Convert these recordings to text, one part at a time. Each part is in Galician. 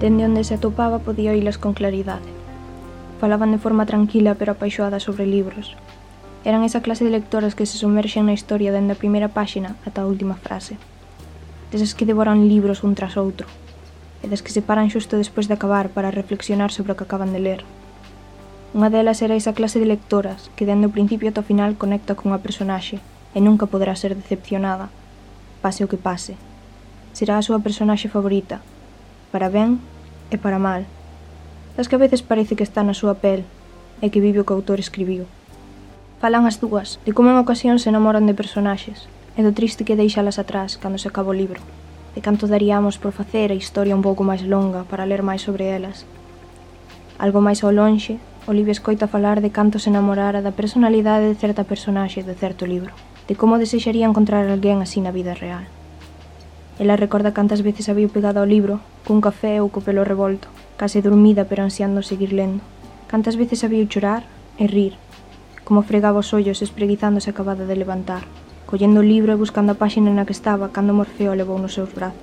Dende onde se atopaba podía oílas con claridade. Falaban de forma tranquila pero apaixoada sobre libros. Eran esa clase de lectoras que se sumerxen na historia dende a primeira páxina ata a última frase. Desas que devoran libros un tras outro, e das que se paran xusto despois de acabar para reflexionar sobre o que acaban de ler. Unha delas era esa clase de lectoras que dende o principio ata o final conecta con a personaxe e nunca poderá ser decepcionada, pase o que pase. Será a súa personaxe favorita, para ben e para mal, das que a veces parece que está na súa pel e que vive o que o autor escribiu. Falan as dúas de como en ocasións se enamoran de personaxes e do triste que deixalas atrás cando se acaba o libro, de canto daríamos por facer a historia un pouco máis longa para ler máis sobre elas. Algo máis ao lonxe, Olivia escoita falar de canto se enamorara da personalidade de certa personaxe de certo libro, de como desexaría encontrar alguén así na vida real. Ela recorda cantas veces había pegado ao libro, cun café ou co pelo revolto, case dormida pero ansiando seguir lendo. Cantas veces había chorar e rir, como fregaba os ollos espreguizándose acabada de levantar, collendo o libro e buscando a páxina na que estaba cando Morfeo levou nos seus brazos.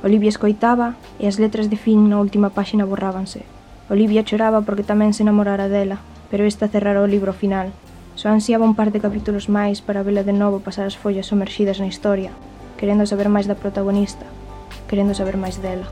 Olivia escoitaba e as letras de fin na última páxina borrábanse. Olivia choraba porque tamén se enamorara dela, pero esta cerrara o libro final. Só ansiaba un par de capítulos máis para vela de novo pasar as follas somerxidas na historia, querendo saber máis da protagonista, querendo saber máis dela.